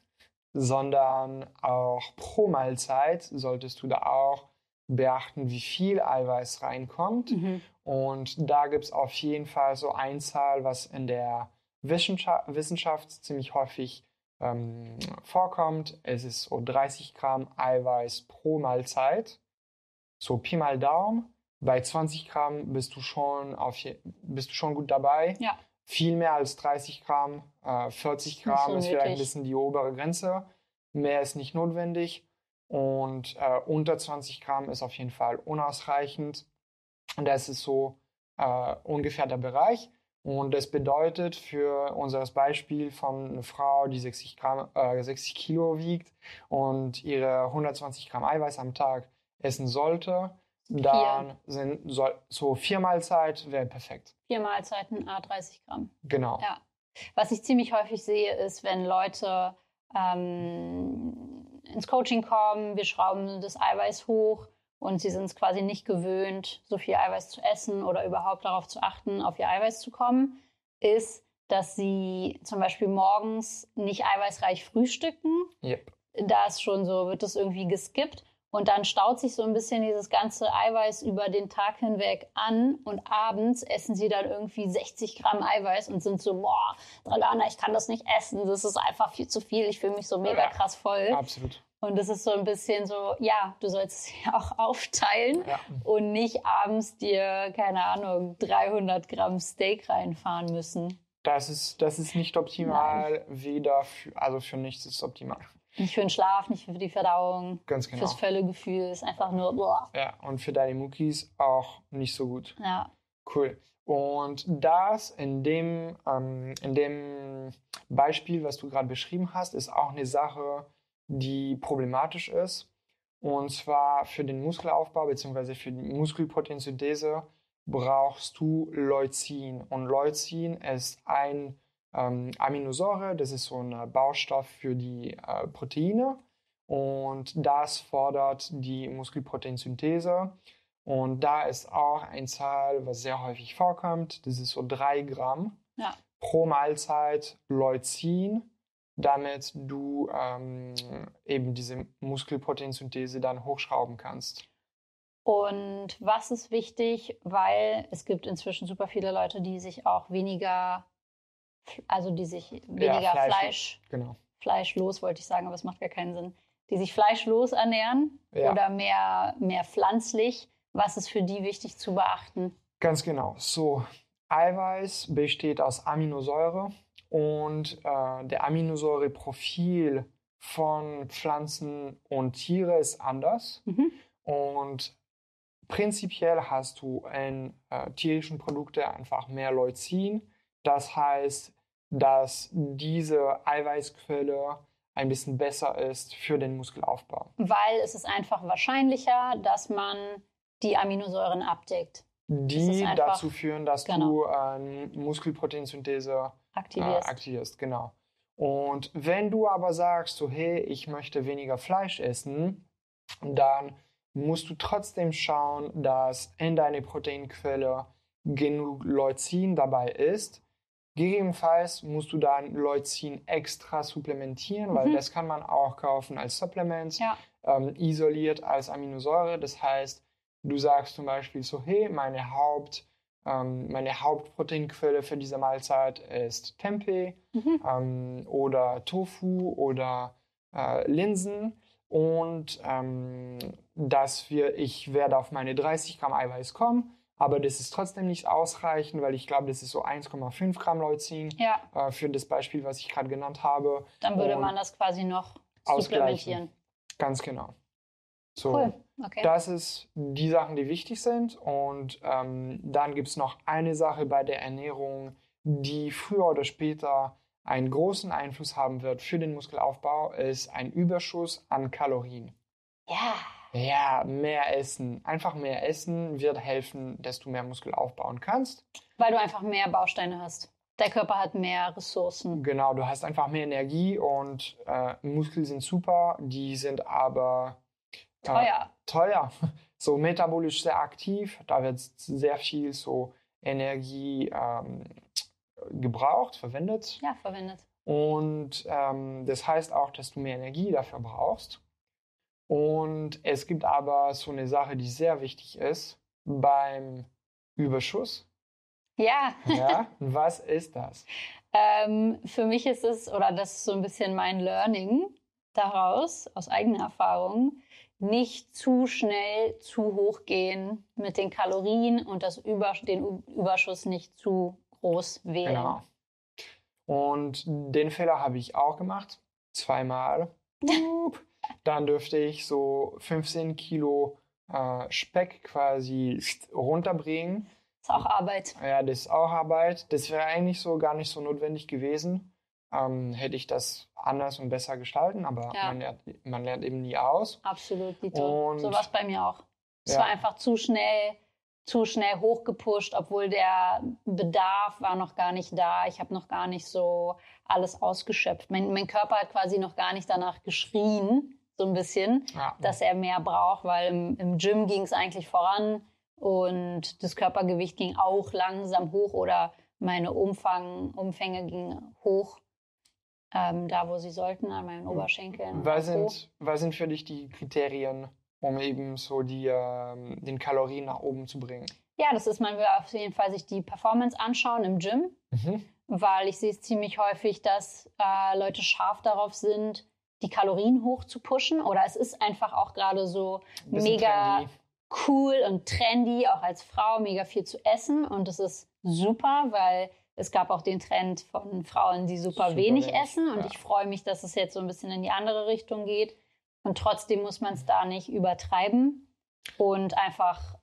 sondern auch pro Mahlzeit solltest du da auch beachten, wie viel Eiweiß reinkommt. Mhm. Und da gibt es auf jeden Fall so eine Zahl, was in der Wissenschaft, Wissenschaft ziemlich häufig ähm, vorkommt. Es ist so 30 Gramm Eiweiß pro Mahlzeit. So Pi mal Daumen. Bei 20 Gramm bist du schon, auf, bist du schon gut dabei. Ja. Viel mehr als 30 Gramm, äh, 40 Nicht Gramm ist vielleicht ein bisschen die obere Grenze. Mehr ist nicht notwendig. Und äh, unter 20 Gramm ist auf jeden Fall unausreichend. Und das ist so äh, ungefähr der Bereich. Und das bedeutet für unser Beispiel von einer Frau, die 60, Gramm, äh, 60 Kilo wiegt und ihre 120 Gramm Eiweiß am Tag essen sollte, dann sind soll, so vier Mahlzeit wäre perfekt. Vier Mahlzeiten, a 30 Gramm. Genau. Ja. Was ich ziemlich häufig sehe, ist, wenn Leute ähm, ins Coaching kommen, wir schrauben das Eiweiß hoch und sie sind es quasi nicht gewöhnt, so viel Eiweiß zu essen oder überhaupt darauf zu achten, auf ihr Eiweiß zu kommen, ist, dass sie zum Beispiel morgens nicht eiweißreich frühstücken. Yep. Da ist schon so, wird das irgendwie geskippt. Und dann staut sich so ein bisschen dieses ganze Eiweiß über den Tag hinweg an und abends essen sie dann irgendwie 60 Gramm Eiweiß und sind so, boah, Dragana, ich kann das nicht essen, das ist einfach viel zu viel, ich fühle mich so mega Ja. krass voll. Absolut. Und das ist so ein bisschen so, ja, du sollst es ja auch aufteilen Ja. und nicht abends dir, keine Ahnung, 300 Gramm Steak reinfahren müssen. Das ist, das ist nicht optimal, weder für, also für nichts ist es optimal. Nicht für den Schlaf, nicht für die Verdauung, Ganz genau. fürs Völlegefühl, ist einfach nur, boah. Ja, und für deine Muckis auch nicht so gut. Ja, Cool. Und das in dem, ähm, in dem Beispiel, was du gerade beschrieben hast, ist auch eine Sache, die problematisch ist. Und zwar für den Muskelaufbau bzw. für die Muskelproteinsynthese brauchst du Leucin. Und Leucin ist ein ähm, Aminosäure, das ist so ein Baustoff für die äh, Proteine. Und das fordert die Muskelproteinsynthese. Und da ist auch eine Zahl, was sehr häufig vorkommt. Das ist so drei Gramm Ja. pro Mahlzeit Leucin, damit du ähm, eben diese Muskelproteinsynthese dann hochschrauben kannst. Und was ist wichtig, weil es gibt inzwischen super viele Leute, die sich auch weniger, also die sich weniger Fleisch- Fleisch, Genau. fleischlos, wollte ich sagen, aber es macht gar keinen Sinn, die sich fleischlos ernähren Ja. oder mehr, mehr pflanzlich. Was ist für die wichtig zu beachten? Ganz genau. So, Eiweiß besteht aus Aminosäure und äh, der Aminosäureprofil von Pflanzen und Tiere ist anders. Mhm. Und prinzipiell hast du in äh, tierischen Produkten einfach mehr Leucin. Das heißt, dass diese Eiweißquelle ein bisschen besser ist für den Muskelaufbau. Weil es ist einfach wahrscheinlicher, dass man die Aminosäuren abdeckt, Die einfach- dazu führen, dass genau. du äh, Muskelproteinsynthese äh, aktivierst. aktivierst. Genau. Und wenn du aber sagst, so hey, ich möchte weniger Fleisch essen, dann musst du trotzdem schauen, dass in deiner Proteinquelle genug Leucin dabei ist. Gegebenenfalls musst du dann Leucin extra supplementieren, weil Mhm. das kann man auch kaufen als Supplement, Ja. ähm, isoliert als Aminosäure. Das heißt, du sagst zum Beispiel so, hey, meine Haupt, ähm, meine Hauptproteinquelle für diese Mahlzeit ist Tempeh Mhm. ähm, oder Tofu oder äh, Linsen und ähm, dass wir, ich werde auf meine 30 Gramm Eiweiß kommen, aber das ist trotzdem nicht ausreichend, weil ich glaube, das ist so 1,5 Gramm Leucin Ja, äh, für das Beispiel, was ich gerade genannt habe. dann würde Und man das quasi noch ausgleichen. supplementieren. Ganz genau. So, Cool. Okay. das ist die Sachen, die wichtig sind. Und ähm, dann gibt es noch eine Sache bei der Ernährung, die früher oder später einen großen Einfluss haben wird für den Muskelaufbau, ist ein Überschuss an Kalorien. ja. Ja, mehr essen. Einfach mehr essen wird helfen, dass du mehr Muskel aufbauen kannst. Weil du einfach mehr Bausteine hast. Der Körper hat mehr Ressourcen. Genau, du hast einfach mehr Energie und äh, Muskeln sind super, die sind aber äh, Teuer. teuer. So metabolisch sehr aktiv, da wird sehr viel so Energie ähm, gebraucht, verwendet. Ja, verwendet. Und ähm, das heißt auch, dass du mehr Energie dafür brauchst. Und es gibt aber so eine Sache, die sehr wichtig ist beim Überschuss. Ja, Ja, was ist das? ähm, für mich ist es, oder das ist so ein bisschen mein Learning daraus, aus eigener Erfahrung, nicht zu schnell zu hoch gehen mit den Kalorien und das Über den Überschuss nicht zu groß wählen. Genau. Und den Fehler habe ich auch gemacht. Zweimal. Dann dürfte ich so 15 Kilo äh, Speck quasi runterbringen. Ist auch Arbeit. Ja, das ist auch Arbeit. Das wäre eigentlich so gar nicht so notwendig gewesen. Ähm, hätte ich das anders und besser gestalten, aber Ja. man, lernt, man lernt eben nie aus. Absolut, Dito. Und- So war es bei mir auch. Es Ja. war einfach zu schnell, zu schnell hochgepusht, obwohl der Bedarf war noch gar nicht da. Ich habe noch gar nicht so alles ausgeschöpft. Mein, mein Körper hat quasi noch gar nicht danach geschrien, so ein bisschen, Ja. dass er mehr braucht, weil im, im Gym ging es eigentlich voran und das Körpergewicht ging auch langsam hoch oder meine Umfang, Umfänge gingen hoch, ähm, da wo sie sollten, an meinen Oberschenkeln. Was hoch. sind, was sind für dich die Kriterien, um eben so die, ähm, den Kalorien nach oben zu bringen? Ja, das ist, man will auf jeden Fall sich die Performance anschauen im Gym, Mhm. weil ich sehe es ziemlich häufig, dass äh, Leute scharf darauf sind, die Kalorien hoch zu pushen. Oder es ist einfach auch gerade so mega trendy. cool und trendy, auch als Frau mega viel zu essen. Und das ist super, weil es gab auch den Trend von Frauen, die super, Super wenig, wenig, essen. Und ja. ich freue mich, dass es jetzt so ein bisschen in die andere Richtung geht. Und trotzdem muss man es da nicht übertreiben und einfach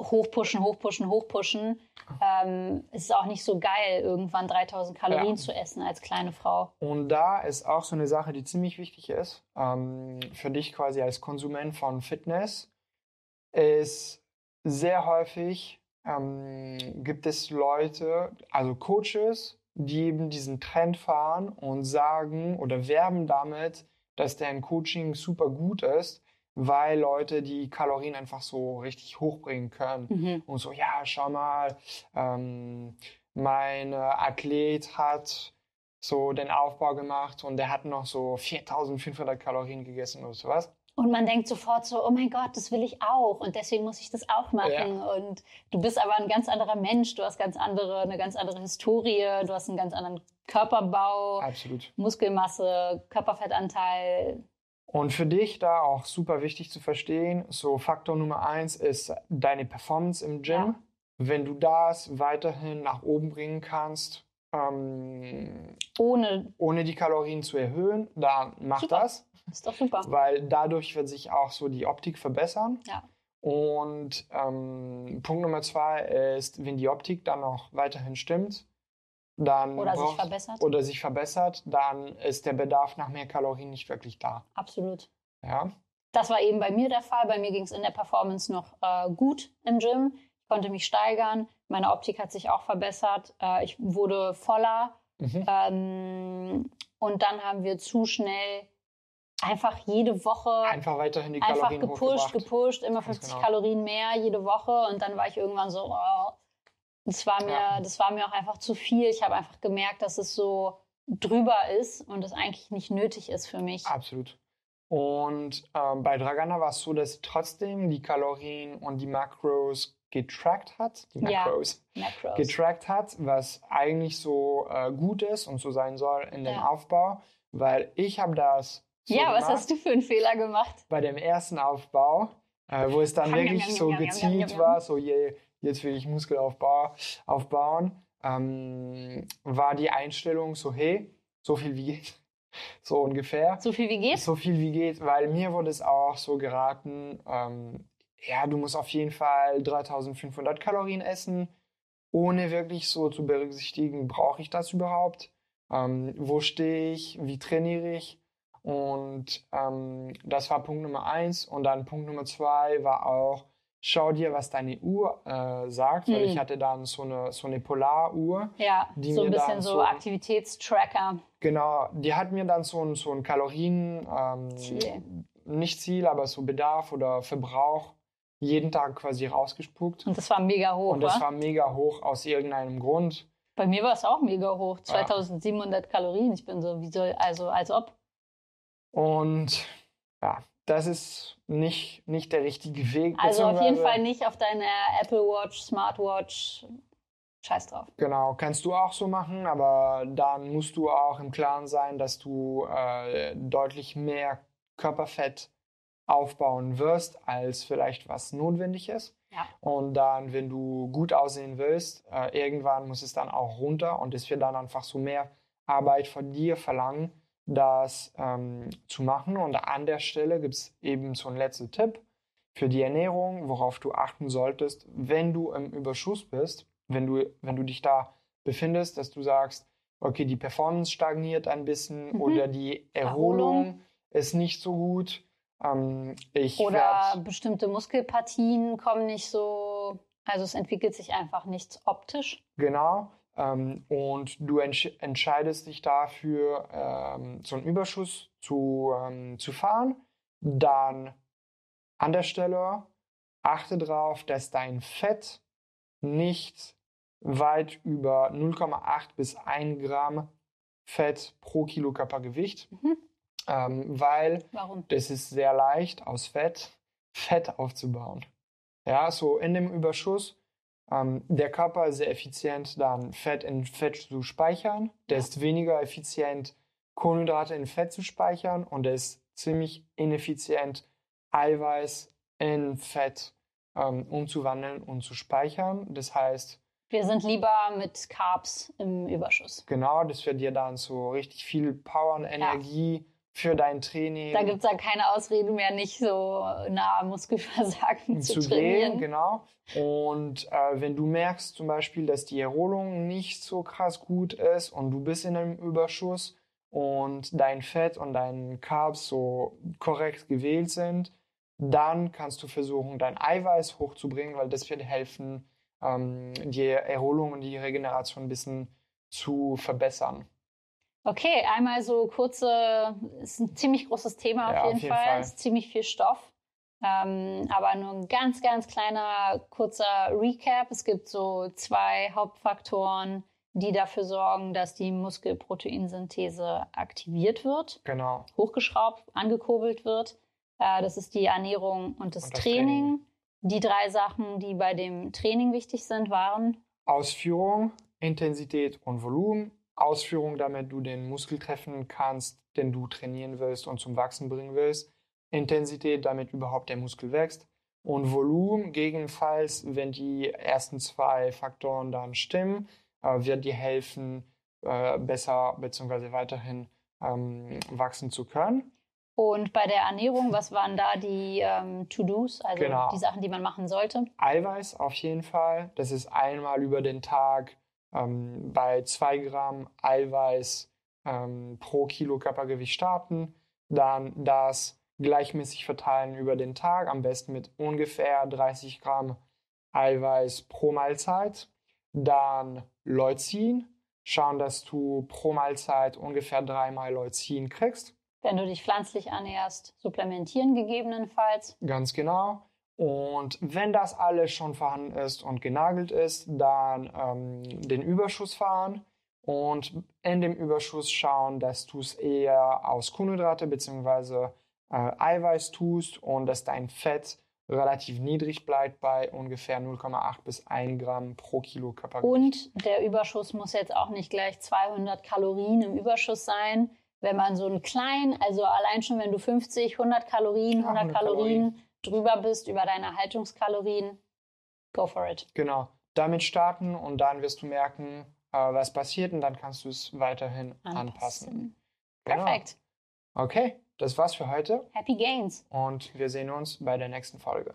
hochpushen, hochpushen, hochpushen. Ähm, es ist auch nicht so geil, irgendwann 3000 Kalorien Ja. zu essen als kleine Frau. Und da ist auch so eine Sache, die ziemlich wichtig ist, ähm, für dich quasi als Konsument von Fitness, ist sehr häufig ähm, gibt es Leute, also Coaches, die eben diesen Trend fahren und sagen oder werben damit, dass deren Coaching super gut ist, weil Leute die Kalorien einfach so richtig hochbringen können. Mhm. Und so, ja, schau mal, ähm, mein äh, Athlet hat so den Aufbau gemacht und der hat noch so 4500 Kalorien gegessen oder sowas. Und man denkt sofort so, oh mein Gott, das will ich auch und deswegen muss ich das auch machen. Und du bist aber ein ganz anderer Mensch, du hast ganz andere, eine ganz andere Historie, du hast einen ganz anderen Körperbau, Absolut. Muskelmasse, Körperfettanteil. Und für dich da auch super wichtig zu verstehen, so Faktor Nummer eins ist deine Performance im Gym. Ja. Wenn du das weiterhin nach oben bringen kannst, ähm, Ohne, ohne die Kalorien zu erhöhen, dann mach Super. das. Ist doch super. weil dadurch wird sich auch so die Optik verbessern. Ja. Und ähm, Punkt Nummer zwei ist, wenn die Optik dann noch weiterhin stimmt, dann Oder sich brauchst- verbessert. oder sich verbessert, dann ist der Bedarf nach mehr Kalorien nicht wirklich da. Absolut. Ja, Das war eben bei mir der Fall. Bei mir ging es in der Performance noch äh, gut im Gym. Ich konnte mich steigern. Meine Optik hat sich auch verbessert. Äh, ich wurde voller. mhm. Ähm, und dann haben wir zu schnell einfach jede Woche einfach weiterhin die einfach Kalorien gepusht, gepusht, immer Ganz 50 genau. Kalorien mehr jede Woche. Und dann war ich irgendwann so, oh, das war mir, Ja. das war mir auch einfach zu viel. Ich habe einfach gemerkt, dass es so drüber ist und es eigentlich nicht nötig ist für mich. Absolut. Und ähm, bei Dragana war es so, dass sie trotzdem die Kalorien und die Makros getrackt hat. Die Ja. Makros. Macros. getrackt hat, was eigentlich so äh, gut ist und so sein soll in dem Ja. Aufbau, weil ich habe das ja, was gemacht, hast du für einen Fehler gemacht? bei dem ersten Aufbau, äh, wo es dann wirklich so gezielt war, so je, jetzt will ich Muskelaufbau aufbauen, ähm, war die Einstellung so, hey, so viel wie geht, so ungefähr. So viel wie geht? So viel wie geht, weil mir wurde es auch so geraten, ähm, ja, du musst auf jeden Fall 3500 Kalorien essen, ohne wirklich so zu berücksichtigen, brauche ich das überhaupt? Ähm, wo stehe ich? Wie trainiere ich? Und ähm, das war Punkt Nummer eins. Und dann Punkt Nummer zwei war auch, schau dir, was deine Uhr äh, sagt, weil Hm. ich hatte dann so eine, so eine Polaruhr. Ja, Die so ein mir bisschen so, so- Aktivitätstracker. Genau, die hat mir dann so ein, so ein Kalorien, ähm, Ziel. nicht Ziel, aber so Bedarf oder Verbrauch jeden Tag quasi rausgespuckt. Und das war mega hoch, Und das wa? war mega hoch aus irgendeinem Grund. Bei mir war es auch mega hoch. Ja. 2700 Kalorien. Ich bin so, wie soll, also als ob. Und ja, das ist nicht, nicht der richtige Weg. Also auf jeden Fall nicht auf deine Apple Watch, Smartwatch. Scheiß drauf. Genau, kannst du auch so machen, aber dann musst du auch im Klaren sein, dass du äh, deutlich mehr Körperfett aufbauen wirst, als vielleicht was notwendig ist. Ja. Und dann, wenn du gut aussehen willst, äh, irgendwann muss es dann auch runter und es wird dann einfach so mehr Arbeit von dir verlangen, das ähm, zu machen. Und an der Stelle gibt es eben so einen letzten Tipp für die Ernährung, worauf du achten solltest, wenn du im Überschuss bist, wenn du, wenn du dich da befindest, dass du sagst, okay, die Performance stagniert ein bisschen Mhm. oder die Erholung, Erholung. ist nicht so gut. Ähm, ich Oder bestimmte Muskelpartien kommen nicht so. Also es entwickelt sich einfach nichts optisch. Genau. Ähm, und du entsch entscheidest dich dafür, ähm, so einen Überschuss zu, ähm, zu fahren. Dann an der Stelle achte darauf, dass dein Fett nicht weit über 0,8 bis 1 Gramm Fett pro Kilo Körpergewicht, Mhm. ähm, weil Warum? das ist sehr leicht aus Fett Fett aufzubauen. Ja, so in dem Überschuss, ähm, der Körper ist sehr effizient, dann Fett in Fett zu speichern. Der Ja. ist weniger effizient, Kohlenhydrate in Fett zu speichern und der ist ziemlich ineffizient, Eiweiß in Fett ähm, umzuwandeln und zu speichern. Das heißt, Wir sind lieber mit Carbs im Überschuss. genau, das wird dir dann so richtig viel Power und Energie für dein Training. Da gibt es dann keine Ausrede mehr, nicht so nah am Muskelversagen zu, zu trainieren. gehen, genau. Und äh, wenn du merkst zum Beispiel, dass die Erholung nicht so krass gut ist und du bist in einem Überschuss und dein Fett und dein Carbs so korrekt gewählt sind, dann kannst du versuchen, dein Eiweiß hochzubringen, weil das wird helfen, ähm, die Erholung und die Regeneration ein bisschen zu verbessern. Okay, einmal so kurze, ist ein ziemlich großes Thema auf Ja, jeden, auf jeden Fall. Fall. Ist ziemlich viel Stoff. Ähm, aber nur ein ganz, ganz kleiner, kurzer Recap. Es gibt so zwei Hauptfaktoren, die dafür sorgen, dass die Muskelproteinsynthese aktiviert wird, Genau. hochgeschraubt, angekurbelt wird. Äh, das ist die Ernährung und das, Und das Training. Training. Die drei Sachen, die bei dem Training wichtig sind, waren Ausführung, Intensität und Volumen. Ausführung, damit du den Muskel treffen kannst, den du trainieren willst und zum Wachsen bringen willst. Intensität, damit überhaupt der Muskel wächst. Und Volumen, gegebenenfalls, wenn die ersten zwei Faktoren dann stimmen, äh, wird dir helfen, äh, besser bzw. weiterhin ähm, wachsen zu können. Und bei der Ernährung, was waren da die ähm, To-Dos, also Genau. die Sachen, die man machen sollte? Eiweiß auf jeden Fall. Das ist einmal über den Tag ähm, bei 2 Gramm Eiweiß ähm, pro Kilo Körpergewicht starten. Dann das gleichmäßig verteilen über den Tag, am besten mit ungefähr 30 Gramm Eiweiß pro Mahlzeit. Dann Leucin. Schauen, dass du pro Mahlzeit ungefähr dreimal Leucin kriegst. Wenn du dich pflanzlich ernährst, supplementieren gegebenenfalls. Ganz genau. Und wenn das alles schon vorhanden ist und genagelt ist, dann ähm, den Überschuss fahren und in dem Überschuss schauen, dass du es eher aus Kohlenhydrate bzw. Äh, Eiweiß tust und dass dein Fett relativ niedrig bleibt bei ungefähr 0,8 bis 1 Gramm pro Kilo Körpergewicht. Und der Überschuss muss jetzt auch nicht gleich 200 Kalorien im Überschuss sein. Wenn man so einen kleinen, also allein schon, wenn du 50, 100 Kalorien, Ja, 100 100 Kalorien drüber bist über deine Haltungskalorien, go for it. Genau, damit starten und dann wirst du merken, äh, was passiert und dann kannst du es weiterhin anpassen. Genau. Perfekt. Okay, das war's für heute Happy Gains. und wir sehen uns bei der nächsten Folge.